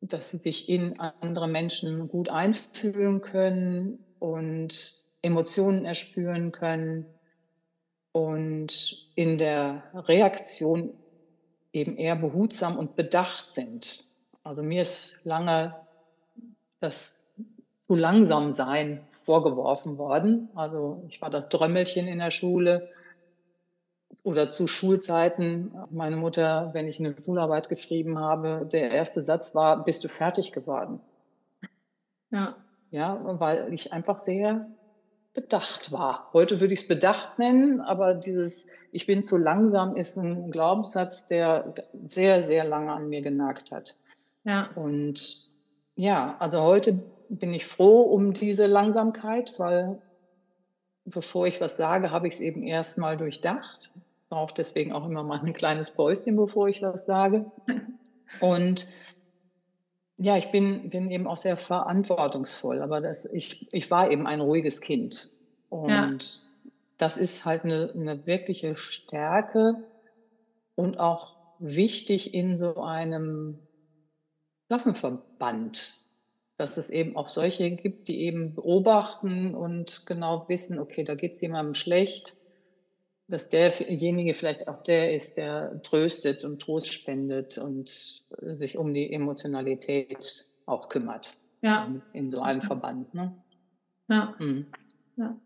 dass sie sich in andere Menschen gut einfühlen können und Emotionen erspüren können und in der Reaktion eben eher behutsam und bedacht sind. Also mir ist lange das zu langsam sein vorgeworfen worden. Also ich war das Drömmelchen in der Schule oder zu Schulzeiten. Meine Mutter, wenn ich eine Schularbeit geschrieben habe, der erste Satz war, bist du fertig geworden? Ja. Ja, weil ich einfach sehr bedacht war. Heute würde ich es bedacht nennen, aber dieses Ich bin zu langsam ist ein Glaubenssatz, der sehr, sehr lange an mir genagt hat. Ja. Und ja, also heute bin ich froh um diese Langsamkeit, weil bevor ich was sage, habe ich es eben erstmal durchdacht. Brauche deswegen auch immer mal ein kleines Päuschen, bevor ich was sage. Und ja, ich bin, bin eben auch sehr verantwortungsvoll, aber das, ich, ich war eben ein ruhiges Kind. Und ja. das ist halt eine, eine wirkliche Stärke und auch wichtig in so einem Klassenverband, dass es eben auch solche gibt, die eben beobachten und genau wissen, okay, da geht es jemandem schlecht, dass derjenige vielleicht auch der ist, der tröstet und Trost spendet und sich um die Emotionalität auch kümmert. Ja. In so einem Verband. Ne? Ja. Mhm. ja.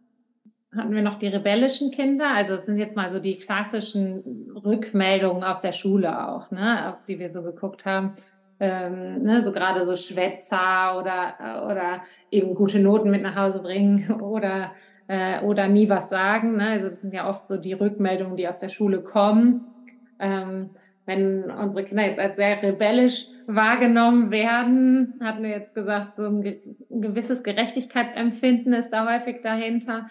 Hatten wir noch die rebellischen Kinder? Also es sind jetzt mal so die klassischen Rückmeldungen aus der Schule auch, ne, auf die wir so geguckt haben. Ähm, ne, so gerade so Schwätzer oder, oder eben gute Noten mit nach Hause bringen oder, äh, oder nie was sagen. Ne? Also das sind ja oft so die Rückmeldungen, die aus der Schule kommen. Ähm, wenn unsere Kinder jetzt als sehr rebellisch wahrgenommen werden, hatten wir jetzt gesagt, so ein, gewisses Gerechtigkeitsempfinden ist da häufig dahinter.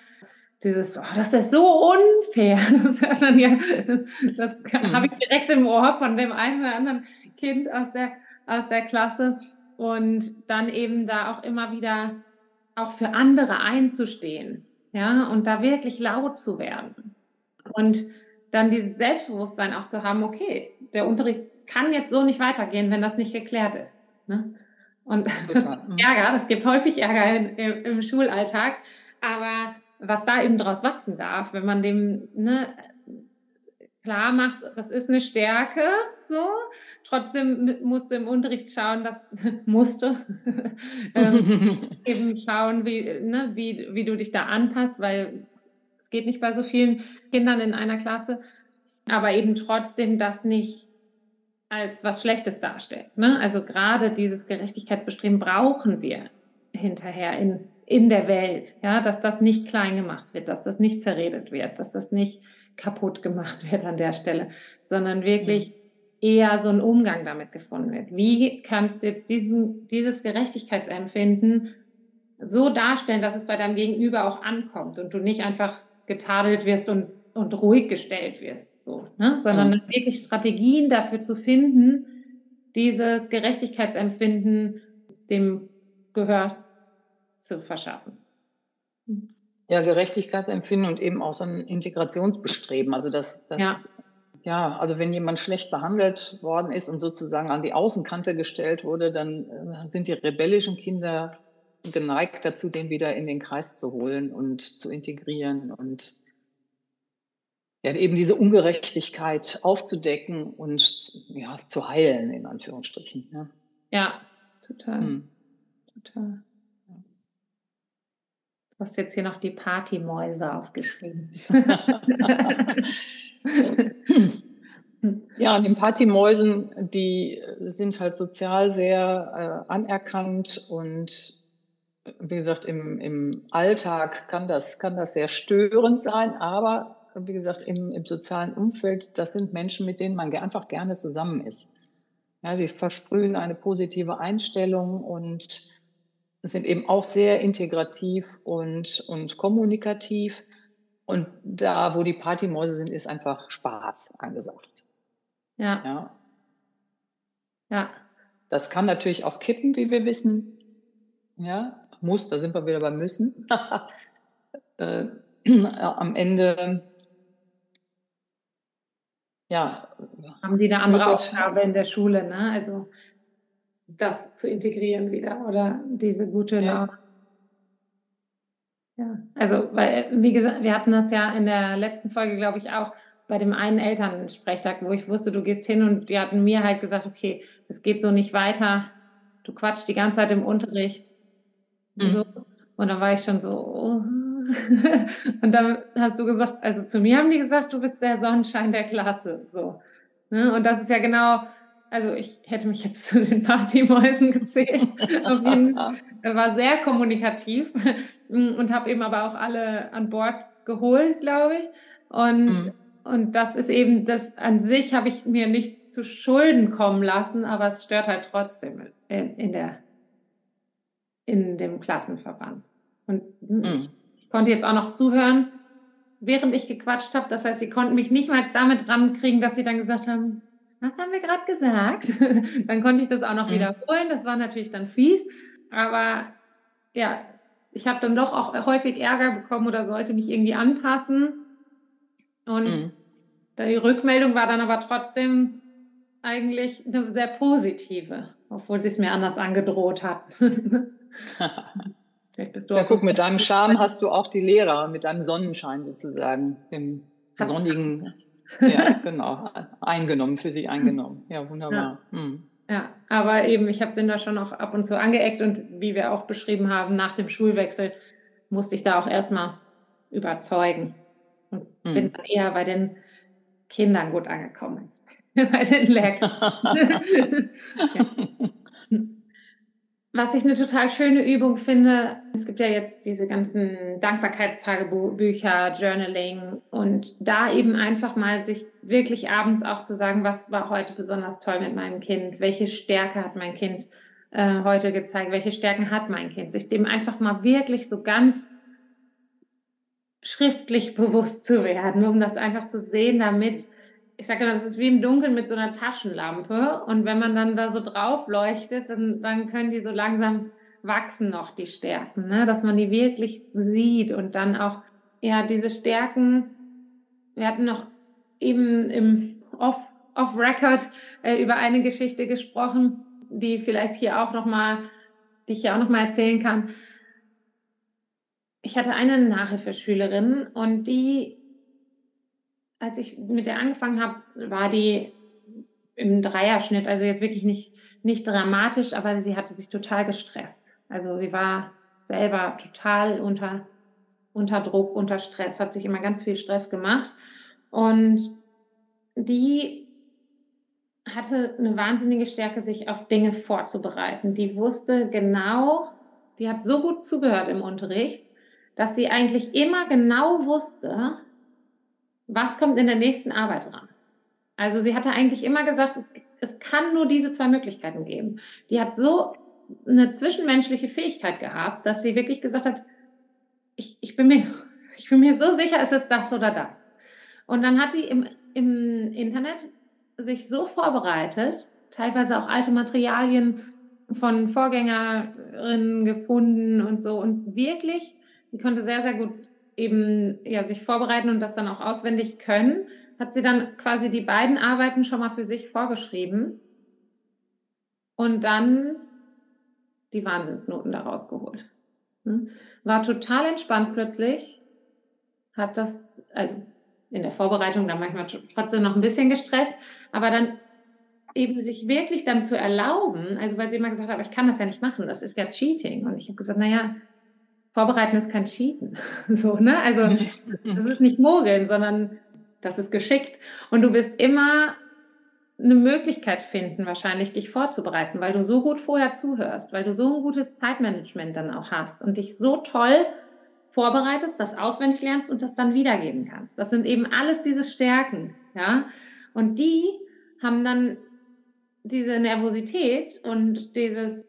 Dieses, oh, das ist so unfair. Das ja, das mhm. habe ich direkt im Ohr von dem einen oder anderen Kind aus der, aus der Klasse. Und dann eben da auch immer wieder auch für andere einzustehen. Ja, und da wirklich laut zu werden. Und dann dieses Selbstbewusstsein auch zu haben, okay, der Unterricht kann jetzt so nicht weitergehen, wenn das nicht geklärt ist. Ne? Und das mhm. Ärger, das gibt häufig Ärger in, im, im, Schulalltag, aber was da eben draus wachsen darf, wenn man dem ne, klar macht, das ist eine Stärke, so. Trotzdem musst du im Unterricht schauen, dass musste ähm, eben schauen, wie, ne, wie, wie du dich da anpasst, weil geht nicht bei so vielen Kindern in einer Klasse, aber eben trotzdem das nicht als was Schlechtes darstellt. Ne? Also gerade dieses Gerechtigkeitsbestreben brauchen wir hinterher in, in der Welt, ja, dass das nicht klein gemacht wird, dass das nicht zerredet wird, dass das nicht kaputt gemacht wird an der Stelle, sondern wirklich eher so ein Umgang damit gefunden wird. Wie kannst du jetzt diesen, dieses Gerechtigkeitsempfinden so darstellen, dass es bei deinem Gegenüber auch ankommt und du nicht einfach getadelt wirst und, und ruhig gestellt wirst, so, ne? sondern mhm. wirklich Strategien dafür zu finden, dieses Gerechtigkeitsempfinden dem Gehör zu verschaffen. Ja, Gerechtigkeitsempfinden und eben auch so ein Integrationsbestreben. Also das, das ja. Ja. also wenn jemand schlecht behandelt worden ist und sozusagen an die Außenkante gestellt wurde, dann äh, sind die rebellischen Kinder geneigt dazu, den wieder in den Kreis zu holen und zu integrieren und ja, eben diese Ungerechtigkeit aufzudecken und ja, zu heilen, in Anführungsstrichen. Ja, ja total. Hm. Total. Du hast jetzt hier noch die Partymäuse aufgeschrieben. ja, und den Partymäusen, die sind halt sozial sehr äh, anerkannt und wie gesagt, im, im Alltag kann das, kann das sehr störend sein, aber wie gesagt, im, im sozialen Umfeld, das sind Menschen, mit denen man einfach gerne zusammen ist. Ja, die versprühen eine positive Einstellung und sind eben auch sehr integrativ und, und kommunikativ. Und da, wo die Partymäuse sind, ist einfach Spaß angesagt. Ja. ja. Ja. Das kann natürlich auch kippen, wie wir wissen. Ja, muss, da sind wir wieder beim Müssen. äh, am Ende, ja. Haben Sie eine andere Aufgabe in der Schule, ne? Also das zu integrieren wieder oder diese gute Laune. Ja. Ja, also, weil, wie gesagt, wir hatten das ja in der letzten Folge, glaube ich, auch bei dem einen Elternsprechtag, wo ich wusste, du gehst hin und die hatten mir halt gesagt, okay, das geht so nicht weiter. Du quatschst die ganze Zeit im Unterricht. Mhm. So. Und dann war ich schon so, oh. und dann hast du gesagt, also zu mir haben die gesagt, du bist der Sonnenschein der Klasse. So. Ne? Und das ist ja genau, also ich hätte mich jetzt zu den Partymäusen gezählt. er war sehr kommunikativ und habe eben aber auch alle an Bord geholt, glaube ich. Und, mhm. und das ist eben, das an sich habe ich mir nichts zu Schulden kommen lassen, aber es stört halt trotzdem in, in der in dem Klassenverband. Und mhm. ich konnte jetzt auch noch zuhören, während ich gequatscht habe. Das heißt, sie konnten mich nicht mal damit rankriegen, dass sie dann gesagt haben, was haben wir gerade gesagt? dann konnte ich das auch noch mhm. wiederholen. Das war natürlich dann fies. Aber ja, ich habe dann doch auch häufig Ärger bekommen oder sollte mich irgendwie anpassen. Und mhm. die Rückmeldung war dann aber trotzdem eigentlich eine sehr positive, obwohl sie es mir anders angedroht hat. Vielleicht bist du ja, guck, mit deinem Charme hast du auch die Lehrer, mit deinem Sonnenschein sozusagen, dem sonnigen, ja, genau, eingenommen, für sie eingenommen. Ja, wunderbar. Ja. Hm. Ja, aber eben, ich hab, bin da schon auch ab und zu angeeckt und wie wir auch beschrieben haben, nach dem Schulwechsel musste ich da auch erstmal überzeugen und hm. bin dann eher bei den Kindern gut angekommen als bei den Lehrkräften. ja. Was ich eine total schöne Übung finde, es gibt ja jetzt diese ganzen Dankbarkeitstagebücher, Journaling und da eben einfach mal sich wirklich abends auch zu sagen, was war heute besonders toll mit meinem Kind, welche Stärke hat mein Kind äh, heute gezeigt, welche Stärken hat mein Kind, sich dem einfach mal wirklich so ganz schriftlich bewusst zu werden, um das einfach zu sehen, damit ich sage immer, das ist wie im Dunkeln mit so einer Taschenlampe. Und wenn man dann da so drauf leuchtet, dann, dann können die so langsam wachsen noch, die Stärken, ne? dass man die wirklich sieht und dann auch, ja, diese Stärken, wir hatten noch eben im Off, off Record äh, über eine Geschichte gesprochen, die vielleicht hier auch nochmal, die ich hier auch nochmal erzählen kann. Ich hatte eine Nachhilfeschülerin und die als ich mit der angefangen habe, war die im Dreierschnitt, also jetzt wirklich nicht, nicht dramatisch, aber sie hatte sich total gestresst. Also sie war selber total unter, unter Druck, unter Stress, hat sich immer ganz viel Stress gemacht. Und die hatte eine wahnsinnige Stärke, sich auf Dinge vorzubereiten. Die wusste genau, die hat so gut zugehört im Unterricht, dass sie eigentlich immer genau wusste, was kommt in der nächsten Arbeit dran? Also sie hatte eigentlich immer gesagt, es, es kann nur diese zwei Möglichkeiten geben. Die hat so eine zwischenmenschliche Fähigkeit gehabt, dass sie wirklich gesagt hat, ich, ich, bin, mir, ich bin mir so sicher, es ist das oder das. Und dann hat die im, im Internet sich so vorbereitet, teilweise auch alte Materialien von Vorgängerinnen gefunden und so und wirklich, die konnte sehr, sehr gut eben ja, sich vorbereiten und das dann auch auswendig können, hat sie dann quasi die beiden Arbeiten schon mal für sich vorgeschrieben und dann die Wahnsinnsnoten daraus geholt. Hm? War total entspannt plötzlich, hat das, also in der Vorbereitung dann manchmal trotzdem noch ein bisschen gestresst, aber dann eben sich wirklich dann zu erlauben, also weil sie immer gesagt hat, aber ich kann das ja nicht machen, das ist ja Cheating. Und ich habe gesagt, naja, Vorbereiten ist kein Cheaten. So, ne? Also, das ist nicht Mogeln, sondern das ist geschickt. Und du wirst immer eine Möglichkeit finden, wahrscheinlich dich vorzubereiten, weil du so gut vorher zuhörst, weil du so ein gutes Zeitmanagement dann auch hast und dich so toll vorbereitest, das auswendig lernst und das dann wiedergeben kannst. Das sind eben alles diese Stärken, ja. Und die haben dann diese Nervosität und dieses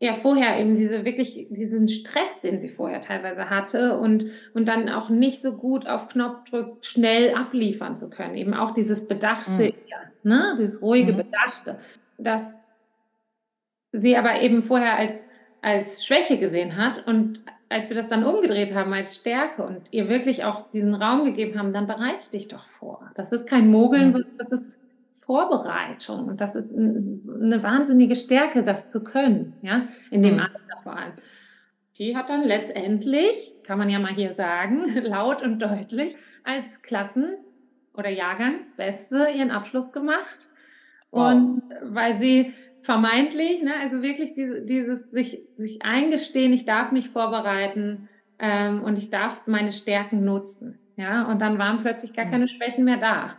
ja vorher eben diese wirklich diesen Stress, den sie vorher teilweise hatte und, und dann auch nicht so gut auf Knopfdruck schnell abliefern zu können. Eben auch dieses Bedachte, mhm. ne? dieses ruhige mhm. Bedachte, dass sie aber eben vorher als, als Schwäche gesehen hat und als wir das dann umgedreht haben als Stärke und ihr wirklich auch diesen Raum gegeben haben, dann bereite dich doch vor. Das ist kein Mogeln, mhm. sondern das ist Vorbereitung. Und das ist eine wahnsinnige Stärke, das zu können, ja, in dem mhm. Alter vor allem. Die hat dann letztendlich, kann man ja mal hier sagen, laut und deutlich, als Klassen- oder Jahrgangsbeste ihren Abschluss gemacht. Wow. Und weil sie vermeintlich, ne, also wirklich dieses, dieses sich, sich eingestehen, ich darf mich vorbereiten ähm, und ich darf meine Stärken nutzen. Ja, und dann waren plötzlich gar mhm. keine Schwächen mehr da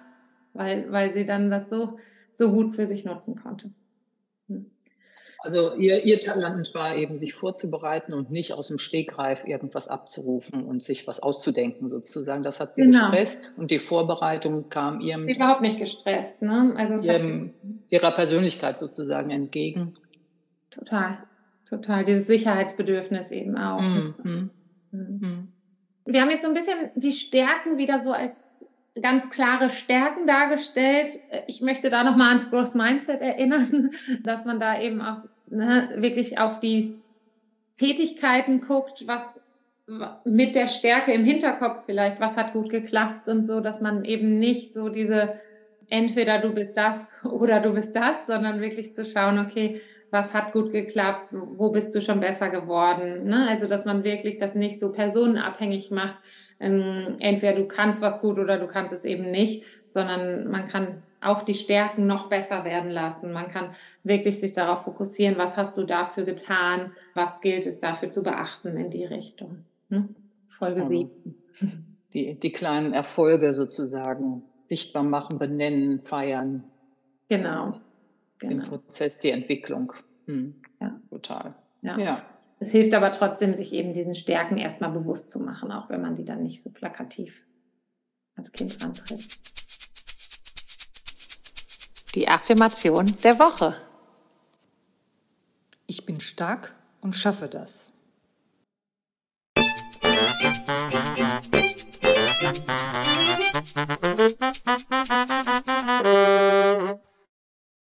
weil, weil sie dann das so, so gut für sich nutzen konnte. Hm. Also ihr, ihr Talent war eben, sich vorzubereiten und nicht aus dem Stegreif irgendwas abzurufen und sich was auszudenken sozusagen. Das hat sie genau. gestresst und die Vorbereitung kam ihrem... Überhaupt nicht gestresst. Ne? Also ihrem, ihrer Persönlichkeit sozusagen entgegen. Total, total. Dieses Sicherheitsbedürfnis eben auch. Mhm. Mhm. mhm. Wir haben jetzt so ein bisschen die Stärken wieder so als ganz klare Stärken dargestellt. Ich möchte da nochmal ans Growth Mindset erinnern, dass man da eben auch ne, wirklich auf die Tätigkeiten guckt, was mit der Stärke im Hinterkopf vielleicht, was hat gut geklappt und so, dass man eben nicht so diese entweder du bist das oder du bist das, sondern wirklich zu schauen, okay, was hat gut geklappt, wo bist du schon besser geworden. Ne? Also, dass man wirklich das nicht so personenabhängig macht. Ähm, entweder du kannst was gut oder du kannst es eben nicht, sondern man kann auch die Stärken noch besser werden lassen. Man kann wirklich sich darauf fokussieren, was hast du dafür getan, was gilt es dafür zu beachten in die Richtung. Ne? Folge also, 7. Die, die kleinen Erfolge sozusagen sichtbar machen, benennen, feiern. Genau. genau. Den Prozess, die Entwicklung. Hm. Ja. Total. Ja. ja. Es hilft aber trotzdem, sich eben diesen Stärken erstmal bewusst zu machen, auch wenn man die dann nicht so plakativ als Kind rantritt. Die Affirmation der Woche. Ich bin stark und schaffe das.